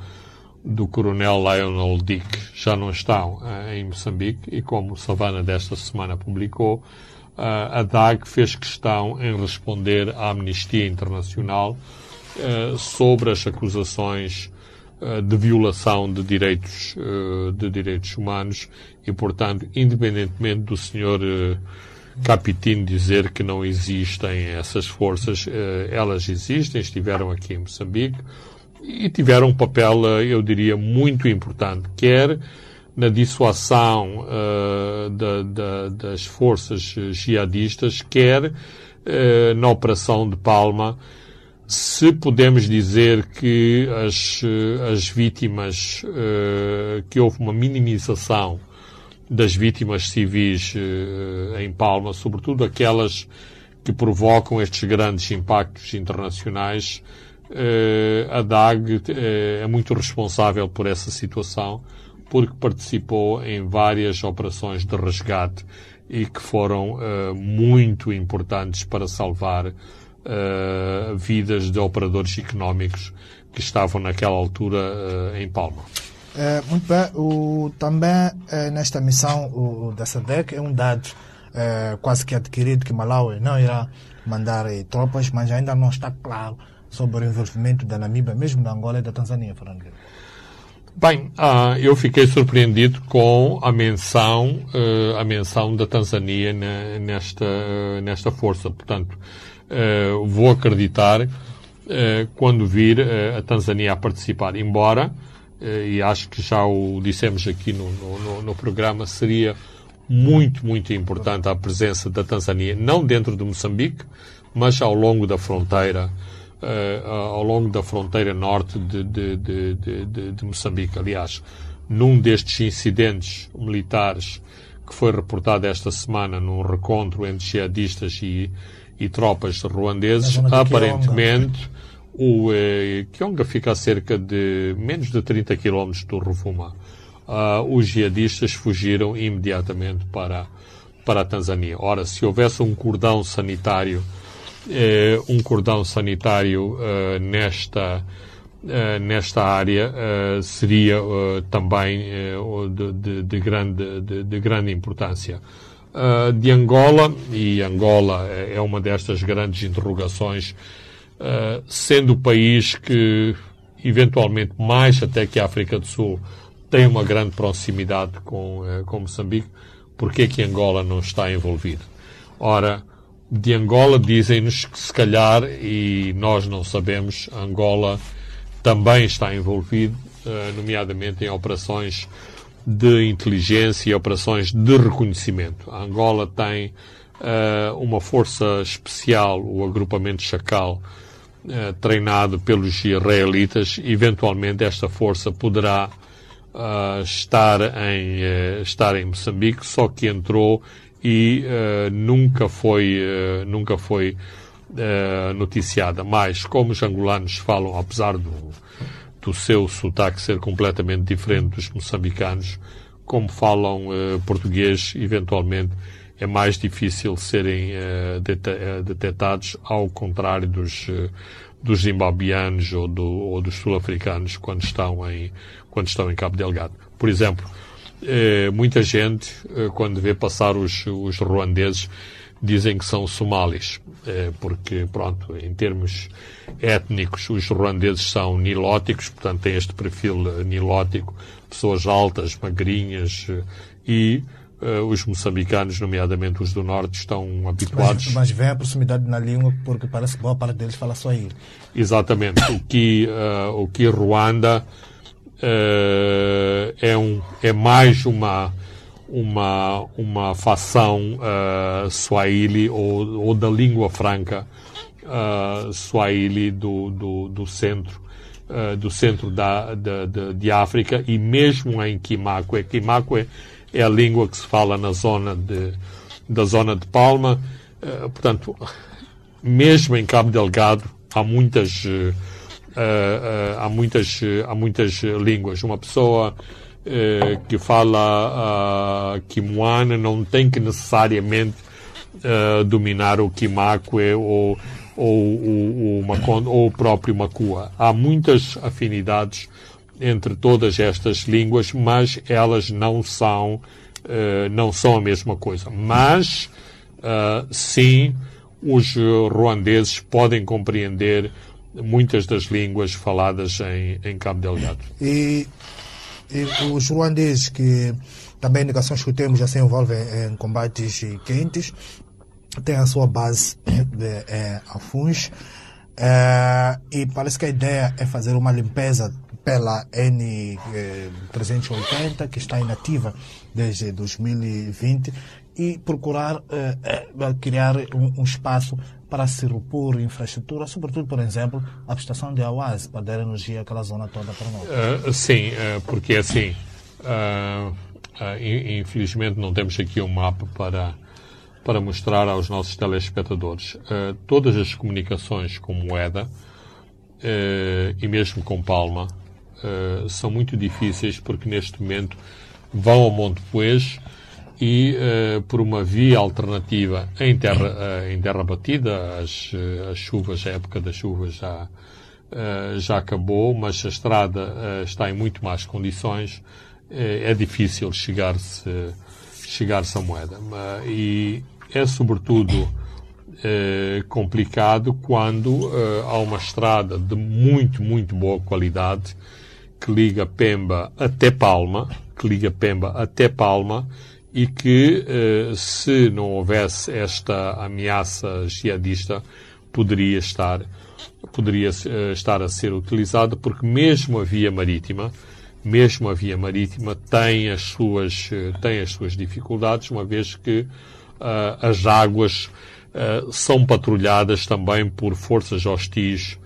do coronel Lionel Dick já não estão uh, em Moçambique e como Savana desta semana publicou, uh, a DAG fez questão em responder à Amnistia Internacional uh, sobre as acusações de violação de direitos, de direitos humanos e, portanto, independentemente do senhor Capitino dizer que não existem essas forças, elas existem, estiveram aqui em Moçambique, e tiveram um papel, eh, eu diria, muito importante, quer na dissuasão uh, da, da, das forças jihadistas, quer uh, na Operação de Palma, se podemos dizer que as, as vítimas, uh, que houve uma minimização das vítimas civis em Palma, sobretudo aquelas que provocam estes grandes impactos internacionais, a DAG uh, é muito responsável por essa situação, porque participou em várias operações de resgate e que foram uh, muito importantes para salvar vidas de operadores económicos que estavam naquela altura em Palma. muito bem. O, também nesta missão o, da SADEC é um dado quase que adquirido que Malawi não irá mandar tropas, mas ainda não está claro sobre o envolvimento da Namíbia, mesmo da Angola e da Tanzânia, Fernando Bem, ah, eu fiquei surpreendido com a menção, uh, a menção da Tanzânia na, nesta, nesta força. Portanto, uh, vou acreditar quando vir a Tanzânia a participar. Embora, e acho que já o dissemos aqui no, no, no, programa, seria muito, muito importante a presença da Tanzânia, não dentro de Moçambique, mas ao longo da fronteira uh, ao longo da fronteira norte de, de, de, de, Moçambique. Aliás, num destes incidentes militares que foi reportado esta semana num recontro entre jihadistas e, e tropas ruandeses, aparentemente o eh, Kionga fica a cerca de menos de 30 km do Ruvuma. Uh, os jihadistas fugiram imediatamente para, para a Tanzânia. Ora, se houvesse um cordão sanitário eh, um cordão sanitário eh, nesta, eh, nesta área eh, seria eh, também eh, de, de, de, grande, de, de grande importância. De Angola, e Angola é, é uma destas grandes interrogações, sendo o país que, eventualmente, mais até que a África do Sul, tem uma grande proximidade com, com Moçambique, porque é que Angola não está envolvido? Ora, de Angola dizem-nos que se calhar, e nós não sabemos, Angola também está envolvido, nomeadamente em operações de inteligência e operações de reconhecimento. A Angola tem uh, uma força especial, o agrupamento Chacal, uh, treinado pelos israelitas. Eventualmente, esta força poderá uh, estar, em, estar em Moçambique, só que entrou e nunca foi, nunca foi noticiada. Mas, como os angolanos falam, apesar do do seu sotaque ser completamente diferente dos moçambicanos, como falam uh, português, eventualmente é mais difícil serem uh, detectados, ao contrário dos, uh, dos zimbabianos ou, do, ou dos sul-africanos quando estão em quando estão em Cabo Delgado. Por exemplo, muita gente quando vê passar os, os ruandeses dizem que são somalis, porque pronto, em termos étnicos. Os ruandeses são nilóticos, portanto têm este perfil eh, nilótico, pessoas altas, magrinhas eh, e uh, os moçambicanos, nomeadamente os do norte, estão habituados. Mas, mas vem a proximidade na língua porque parece que boa parte deles fala só ele. Exatamente. O que, uh, o que Ruanda uh, é, um, é mais uma uma, uma facção uh, Swahili ou, ou da língua franca uh, Swahili do, do, do centro uh, do centro da, da, de, de, África e mesmo em Kimakwe. Kimakwe é a língua que se fala na zona de, da zona de Palma. Uh, portanto, mesmo em Cabo Delgado há muitas uh, há muitas há muitas línguas. Uma pessoa que fala uh, não tem que necessariamente dominar o Kimakwe ou ou, ou, ou o próprio Macua. Há muitas afinidades entre todas estas línguas, mas elas não são, uh, não são a mesma coisa. Mas, uh, sim, os ruandeses podem compreender muitas das línguas faladas em, em Cabo Delgado. E, e os ruandeses que também indicações que temos já se envolvem em combates quentes, tem a sua base de, é, a FUNS é, e parece que a ideia é fazer uma limpeza pela N380 é, que está inativa desde 2020 e procurar é, é, criar um, um, espaço para se repor infraestrutura, sobretudo, por exemplo, a prestação de AUAS para dar energia àquela zona toda para nós. Uh, sim, uh, porque assim, uh, infelizmente não temos aqui um mapa para para mostrar aos nossos telespectadores todas as comunicações com moeda e mesmo com palma são muito difíceis porque neste momento vão ao Monte Poês e por uma via alternativa em terra, em terra batida, as, as chuvas, a época das chuvas já, já acabou, mas a estrada está em muito mais condições, é difícil chegar-se chegar-se à moeda. E é sobretudo complicado quando há uma estrada de muito, muito boa qualidade que liga Pemba até Palma, que liga Pemba até Palma e que, é, se não houvesse esta ameaça jihadista, poderia estar, poderia estar a ser utilizada, porque mesmo a via marítima, mesmo a via marítima tem as suas, tem as suas dificuldades, uma vez que uh, as águas uh, são patrulhadas também por forças hostis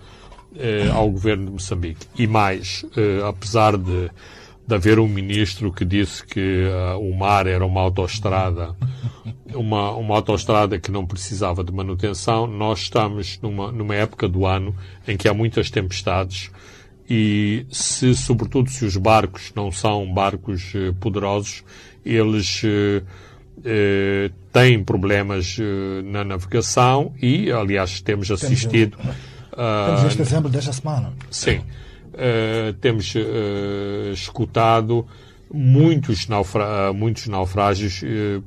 uh, ao governo de Moçambique. E mais, apesar de, de haver um ministro que disse que o mar era uma autoestrada, uma, uma autoestrada que não precisava de manutenção, nós estamos numa, numa época do ano em que há muitas tempestades e se, sobretudo, se os barcos não são barcos poderosos, eles eh, têm problemas na navegação e, aliás, temos assistido. Temos este exemplo desta semana. Sim. Uh, temos uh, escutado muitos, naufra muitos naufrágios uh,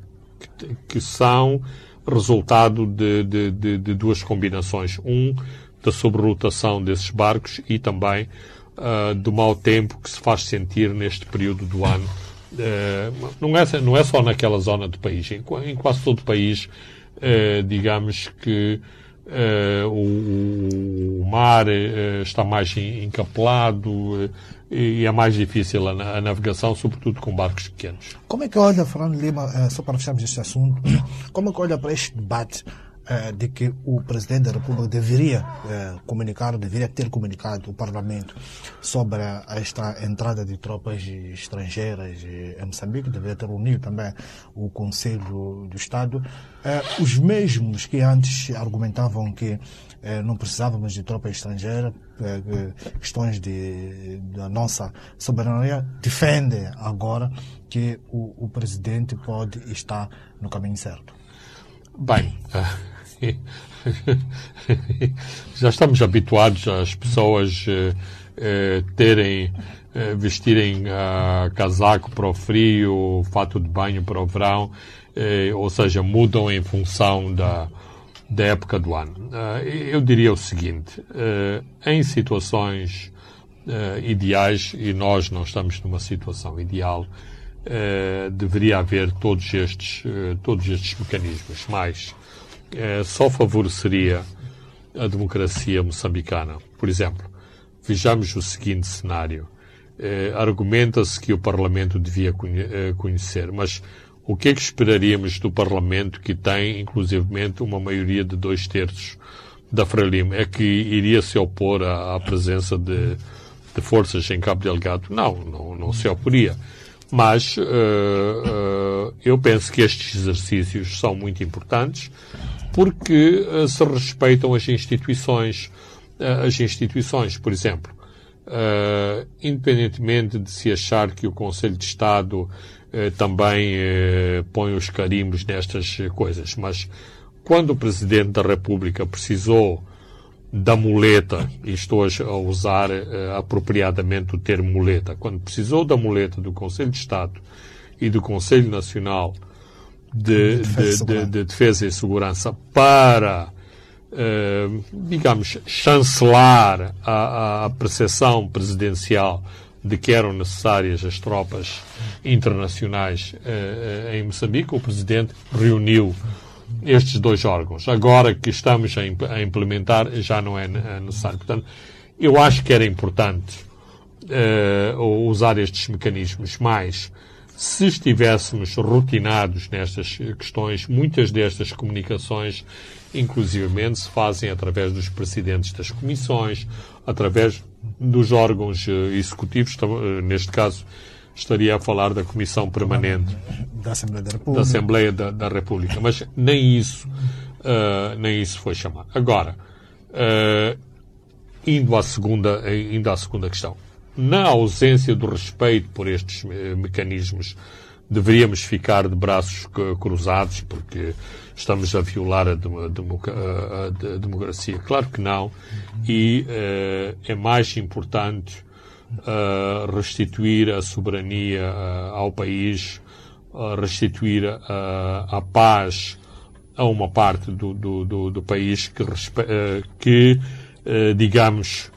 que, que, são resultado de, de, de, de, duas combinações. Um, da sobrerotação desses barcos e também do mau tempo que se faz sentir neste período do ano. não, é, não é só naquela zona do país. Em, em quase todo o país, digamos que Uh, o, o, mar uh, está mais encapelado uh, e é mais difícil a, a, navegação, sobretudo com barcos pequenos. Como é que olha, Fernando Lima, só para fecharmos este assunto, como é que olha para este debate de que o Presidente da República deveria comunicar, deveria ter comunicado o Parlamento sobre esta entrada de tropas estrangeiras em Moçambique, deveria ter unido também o Conselho do Estado. Os mesmos que antes argumentavam que não precisávamos de tropa estrangeira, questões de, da nossa soberania, defendem agora que o, o Presidente pode estar no caminho certo. Bem, já estamos habituados às pessoas eh, eh, terem, eh, vestirem uh, casaco para o frio, fato de banho para o verão, ou seja, mudam em função da, da época do ano. Uh, eu diria o seguinte: em situações ideais, e nós não estamos numa situação ideal, deveria haver todos estes, todos estes mecanismos, mas é, só favoreceria a democracia moçambicana. Por exemplo, vejamos o seguinte cenário. É, Argumenta-se que o Parlamento devia é, conhecer, mas o que é que esperaríamos do Parlamento que tem, inclusivamente, uma maioria de dois terços da Frelimo? É que iria se opor à, à presença de, de, forças em Cabo Delgado? Não, não, não se oporia. Mas uh, uh, eu penso que estes exercícios são muito importantes porque uh, se respeitam as instituições. Uh, as instituições, por exemplo, uh, independentemente de se achar que o Conselho de Estado também põe os carimbos nestas coisas, mas quando o Presidente da República precisou da muleta, e estou a usar apropriadamente o termo muleta, quando precisou da muleta do Conselho de Estado e do Conselho Nacional de, de, de, de defesa e segurança para, eh, digamos, chancelar a, a percepção presidencial de que eram necessárias as tropas internacionais eh, em Moçambique, o Presidente reuniu estes dois órgãos. Agora que estamos a, implementar, já não é necessário. Portanto, eu acho que era importante usar estes mecanismos mais se estivéssemos rotinados nestas questões, muitas destas comunicações, inclusivamente, se fazem através dos presidentes das comissões, através dos órgãos eh, executivos, eh, neste caso estaria a falar da Comissão Permanente da Assembleia da República, da Assembleia da, da República. mas nem isso, uh, nem isso foi chamado. Agora, uh, indo, à segunda, indo à segunda questão na ausência do respeito por estes eh, mecanismos, deveríamos ficar de braços cruzados porque estamos a violar a, democracia? Claro que não. E uh, é mais importante uh, restituir a soberania uh, ao país, restituir a paz a uma parte do, do, do, do país que, que digamos,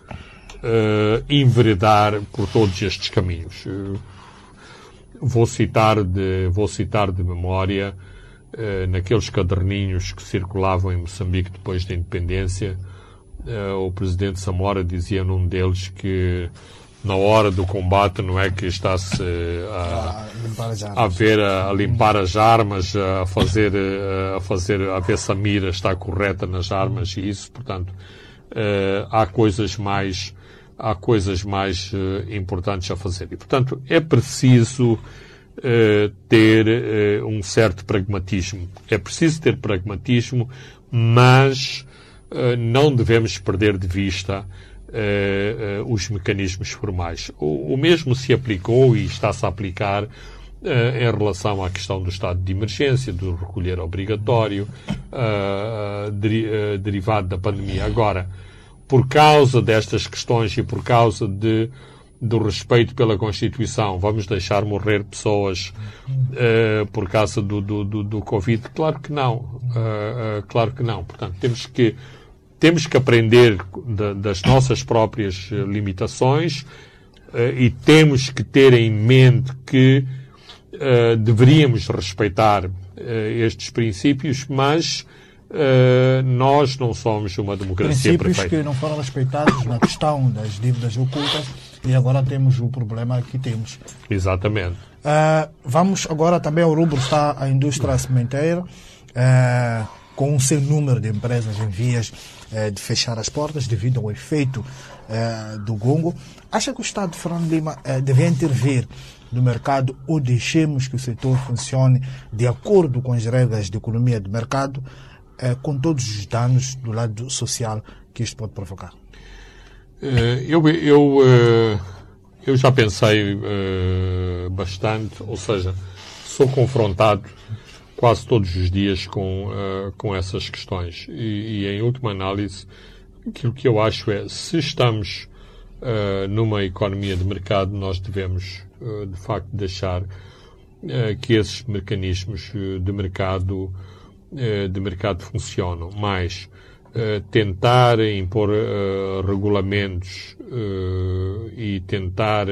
uh, enveredar por todos estes caminhos. Uh, vou citar de, vou citar de memória uh, naqueles caderninhos que circulavam em Moçambique depois da independência, o presidente Samora dizia num deles que na hora do combate não é que está-se a, a, ver a, a, limpar as armas, a fazer a fazer a ver se a mira está correta nas armas e isso, portanto, há coisas mais há coisas mais uh, importantes a fazer. E, portanto, é preciso uh, ter uh, um certo pragmatismo. É preciso ter pragmatismo, mas não devemos perder de vista os mecanismos formais. O, o, mesmo se aplicou e está-se a aplicar em relação à questão do estado de emergência, do recolher obrigatório, derivado da pandemia. Agora, por causa destas questões e por causa de, do respeito pela Constituição, vamos deixar morrer pessoas uh, por causa do, do, do, do, Covid? Claro que não. Uh, uh, claro que não. Portanto, temos que, temos que aprender de, das nossas próprias limitações e temos que ter em mente que deveríamos respeitar estes princípios, mas Uh, nós não somos uma democracia Princípios perfeita. que não foram respeitados na questão das dívidas ocultas e agora temos o problema que temos. Exatamente. Uh, vamos agora também ao rubro está a indústria cimenteira, uh, com um sem número de empresas em vias de fechar as portas devido ao efeito do gongo. Acha que o Estado de Fernando Lima devia intervir no mercado ou deixemos que o setor funcione de acordo com as regras de economia de mercado eh, com todos os danos do lado social que isto pode provocar? Eh, eu, eu, eh, eu já pensei bastante, ou seja, sou confrontado quase todos os dias com, com essas questões. E, e, em última análise, aquilo que eu acho é, se estamos numa economia de mercado, nós devemos, de facto, deixar que esses mecanismos de mercado de mercado funcionam, mas eh, tentar impor eh, regulamentos e tentar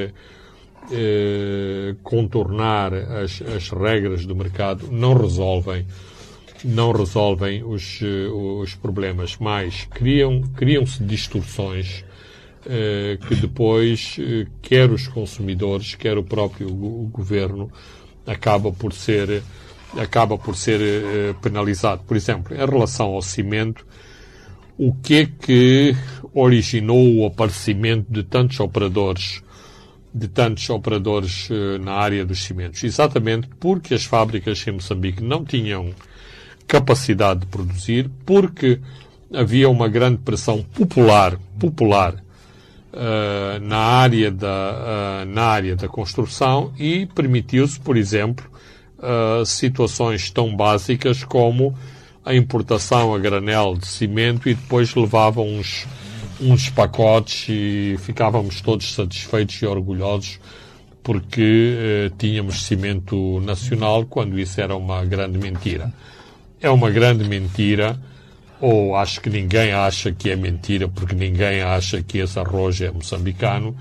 contornar as, as regras do mercado não resolvem não resolvem os, os problemas, mas criam, criam-se distorções que depois, quer os consumidores, quer o próprio governo, acaba por ser acaba por ser uh, penalizado. Por exemplo, em relação ao cimento, o que é que originou o aparecimento de tantos operadores de tantos operadores uh, na área dos cimentos? Exatamente porque as fábricas em Moçambique não tinham capacidade de produzir, porque havia uma grande pressão popular, popular uh, na, área da, na área da construção e permitiu-se, por exemplo, situações tão básicas como a importação a granel de cimento e depois levavam uns, uns pacotes e ficávamos todos satisfeitos e orgulhosos porque uh, tínhamos cimento nacional quando isso era uma grande mentira. É uma grande mentira, ou acho que ninguém acha que é mentira, porque ninguém acha que esse arroz é moçambicano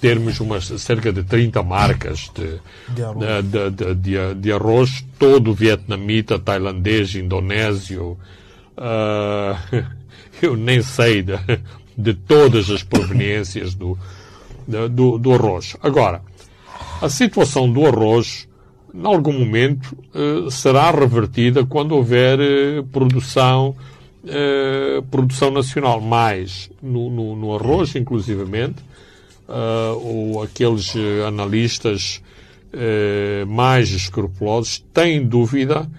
termos umas, cerca de 30 marcas de, de, arroz. De, de, de, de arroz todo vietnamita, tailandês, indonésio. Uh, eu nem sei de, de todas as proveniências do, do, do arroz. Agora, a situação do arroz, em algum momento, uh, será revertida quando houver uh, produção, uh, produção nacional. Mas, no, no, no arroz, inclusivamente, ou aqueles eh, analistas uh, mais escrupulosos têm dúvida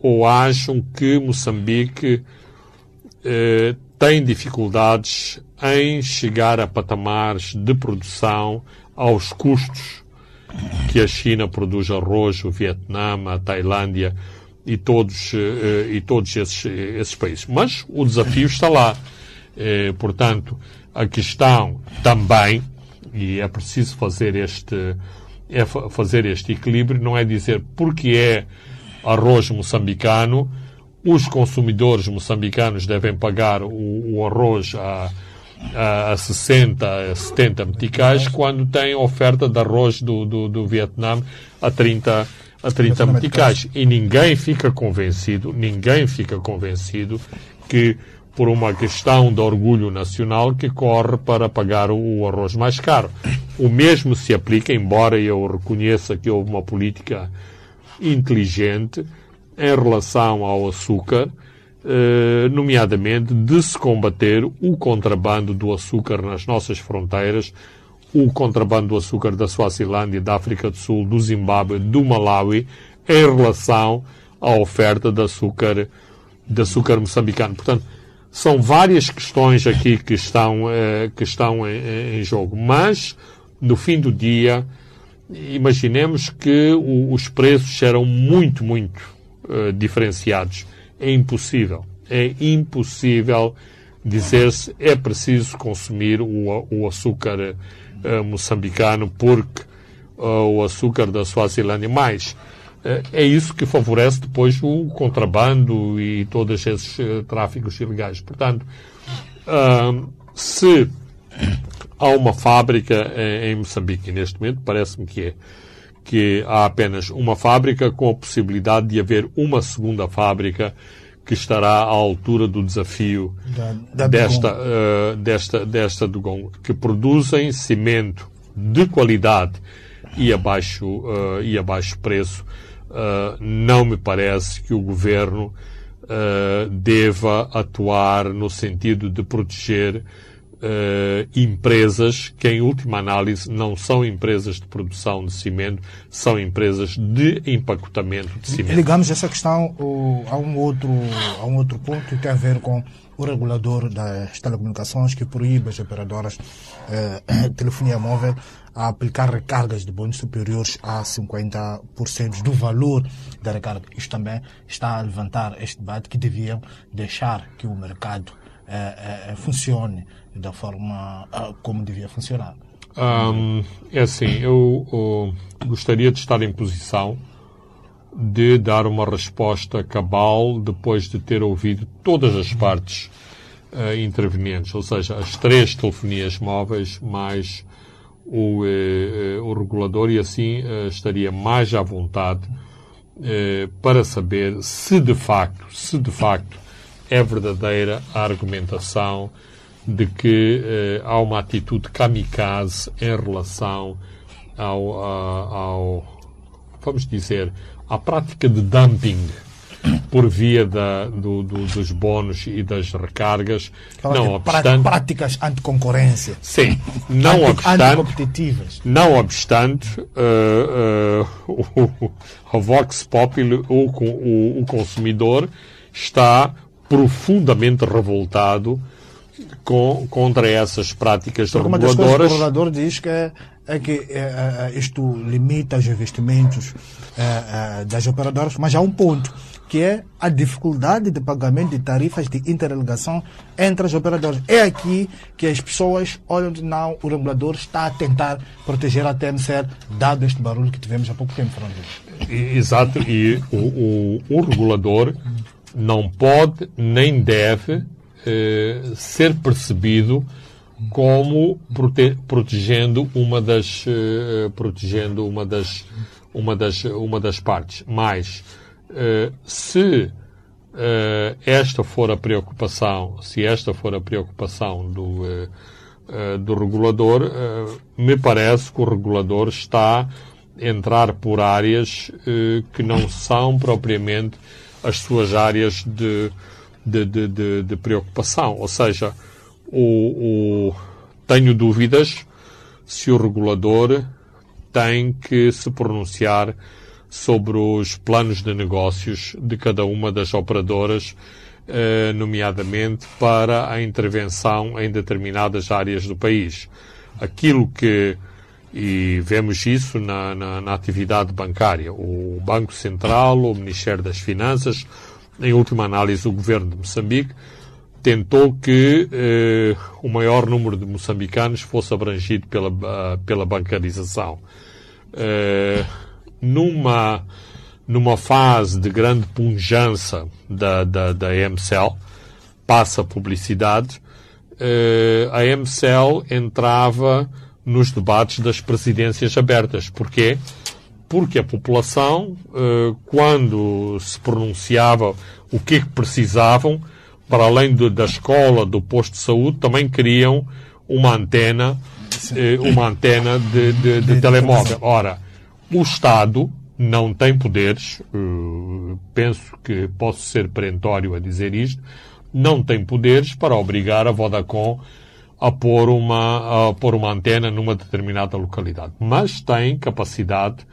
ou acham que Moçambique uh, tem dificuldades em chegar a patamares de produção aos custos que a China produz arroz, o Vietnã, a Tailândia e todos, e todos esses, esses países. Mas o desafio está lá. portanto, a questão também e é preciso fazer este, é fazer este equilíbrio, não é dizer porque é arroz moçambicano, os consumidores moçambicanos devem pagar o, o arroz a, a, a 60, a 70 meticais, quando tem oferta de arroz do, do, do Vietnã a 30, a 30 meticais. E ninguém fica convencido, ninguém fica convencido que por uma questão de orgulho nacional que corre para pagar o arroz mais caro. O mesmo se aplica, embora eu reconheça que houve uma política inteligente em relação ao açúcar, eh, nomeadamente de se combater o contrabando do açúcar nas nossas fronteiras, o contrabando do açúcar da Suazilândia, da África do Sul, do Zimbábue, do Malawi, em relação à oferta de açúcar, de açúcar moçambicano. Portanto, são várias questões aqui que estão, eh, que estão em, em, jogo. Mas, no fim do dia, imaginemos que o, os preços eram muito, muito uh, diferenciados. É impossível. É impossível dizer-se é preciso consumir o, o açúcar uh, moçambicano porque uh, o açúcar da Suazilândia mais. É isso que favorece depois o contrabando e todos esses tráficos ilegais. Portanto, se há uma fábrica em Moçambique, neste momento parece-me que é, que há apenas uma fábrica com a possibilidade de haver uma segunda fábrica que estará à altura do desafio da, da desta, uh, desta, desta Dugon, que produzem cimento de qualidade e a baixo, uh, e a baixo preço. Uh, não me parece que o governo deva atuar no sentido de proteger uh, empresas que, em última análise, não são empresas de produção de cimento, são empresas de empacotamento de cimento. Ligamos essa questão uh, a, um outro, a um outro ponto que tem a ver com o regulador das telecomunicações que proíbe as operadoras uh, telefonia móvel a aplicar recargas de bônus superiores a 50% do valor da recarga. Isto também está a levantar este debate que deviam deixar que o mercado uh, funcione da forma uh, como devia funcionar. Um, é assim, eu, gostaria de estar em posição de dar uma resposta cabal depois de ter ouvido todas as partes uh, intervenientes, ou seja, as três telefonias móveis mais o, uh, o regulador e assim uh, estaria mais à vontade para saber se de facto, se de facto é verdadeira a argumentação de que eh, há uma atitude kamikaze em relação ao, ao, vamos dizer, à prática de dumping por via da, do, do, dos bónus e das recargas. Fala não obstante, práticas anticoncorrência. Sim, não obstante, não obstante, uh, uh, o, o Vox Populi, o, o, o consumidor, está profundamente revoltado com, contra essas práticas Porque reguladoras. O regulador diz que é, é que é, é, isto limita os investimentos é, é, das operadoras, mas há um ponto que é a dificuldade de pagamento de tarifas de interligação entre as operadoras. É aqui que as pessoas olham de não, o regulador está a tentar proteger a TMCL, dado este barulho que tivemos há pouco tempo, Fernando. Exato, e o, o, o regulador não pode nem deve ser percebido como prote protegendo uma das eh, protegendo uma das uma das uma das partes. Mas eh, se eh, esta for a preocupação se esta for a preocupação do eh, eh, do regulador me parece que o regulador está a entrar por áreas que não são propriamente as suas áreas de de, de, de, de preocupação. Ou seja, o, o, tenho dúvidas se o regulador tem que se pronunciar sobre os planos de negócios de cada uma das operadoras, eh, nomeadamente para a intervenção em determinadas áreas do país. Aquilo que, e vemos isso na, na, na atividade bancária, o Banco Central, o Ministério das Finanças, em última análise, o governo de Moçambique tentou que eh, o maior número de moçambicanos fosse abrangido pela, uh, pela bancarização. Eh, numa, numa fase de grande punjança da, da, da MCL, passa publicidade, eh, a MCL entrava nos debates das presidências abertas. Porquê? porque a população, eh, quando se pronunciava o que é que precisavam, para além de, da escola, do posto de saúde, também queriam uma antena, eh, uma antena de, de, de telemóvel. Ora, o Estado não tem poderes, eh, penso que posso ser perentório a dizer isto, não tem poderes para obrigar a Vodacom a pôr uma, a pôr uma antena numa determinada localidade. Mas tem capacidade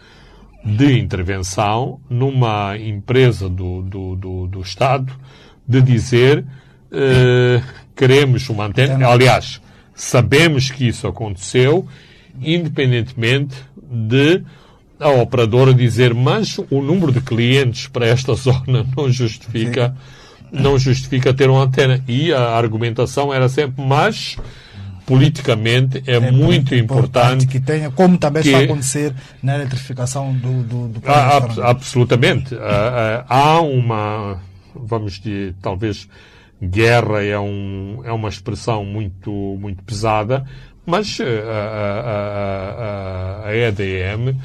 de intervenção numa empresa do, do, do, do Estado de dizer uh, queremos uma antena. Aliás, sabemos que isso aconteceu independentemente de a operadora dizer, mas o número de clientes para esta zona não justifica, não justifica ter uma antena. E a argumentação era sempre, mas politicamente é, é muito importante, que tenha, como também que, está a acontecer na eletrificação do, do, do ah, ab, Absolutamente. Ah, ah, há uma, vamos dizer, talvez guerra é, um, é uma expressão muito, muito pesada, mas a, a, a, a EDM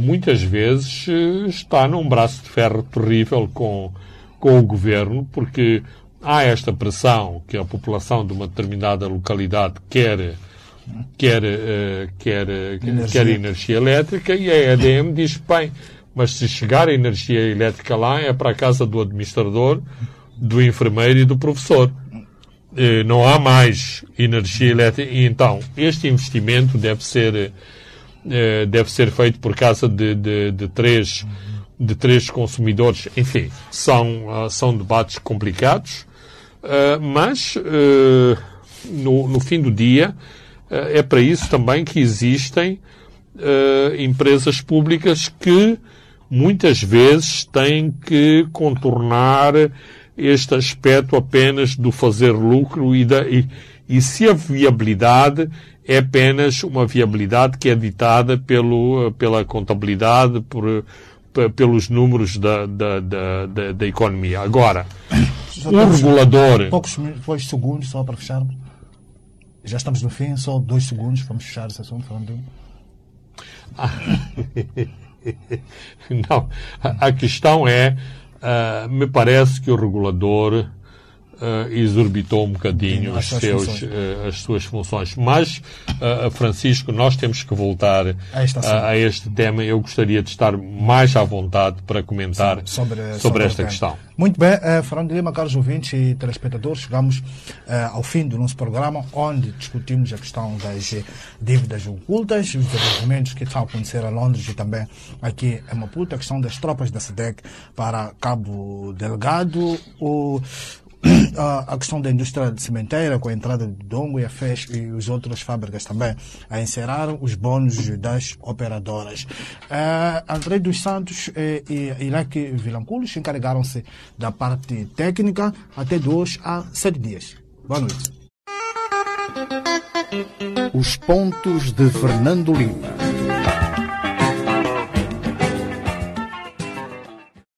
muitas vezes eh, está num braço de ferro terrível com, com o governo, porque há esta pressão que a população de uma determinada localidade quer quer, eh, quer, energia. quer energia elétrica e a EDM diz, bem, mas se chegar a energia elétrica lá é para a casa do administrador, do enfermeiro e do professor. Não há mais energia elétrica. E então, este investimento deve ser eh, deve ser feito por causa de, de, de, três, de três consumidores. Enfim, são, uh, são debates complicados, uh, mas no, no fim do dia é para isso também que existem empresas públicas que muitas vezes têm que contornar este aspecto apenas do fazer lucro e, da, e, e se a viabilidade é apenas uma viabilidade que é ditada pelo, pela contabilidade, por, pelos números da, da, da, da, da economia. Agora, o regulador. Poucos, poucos segundos só para fecharmos. Já estamos no fim, só dois segundos, vamos fechar esse assunto falando Não, a questão é, uh, me parece que o regulador uh, exorbitou um bocadinho os seus, uh, as suas funções. Mas, uh, Francisco, nós temos que voltar a, a, este tema. Eu gostaria de estar mais à vontade para comentar Sim, sobre, sobre, sobre, esta questão. Muito bem, uh, Fernando Lima, caros ouvintes e telespectadores, chegamos ao fim do nosso programa, onde discutimos a questão das dívidas ocultas, os desenvolvimentos que estão a acontecer a Londres e também aqui em Maputo, a questão das tropas da SEDEC para Cabo Delgado, o a questão da indústria de cimenteira, com a entrada de Dongo e a FES e as outras fábricas também, a encerraram os bônus das operadoras. Uh, André dos Santos e, e Iraque Vilanculos encarregaram-se da parte técnica até dois a sete dias. Boa noite. Os pontos de Fernando Lima.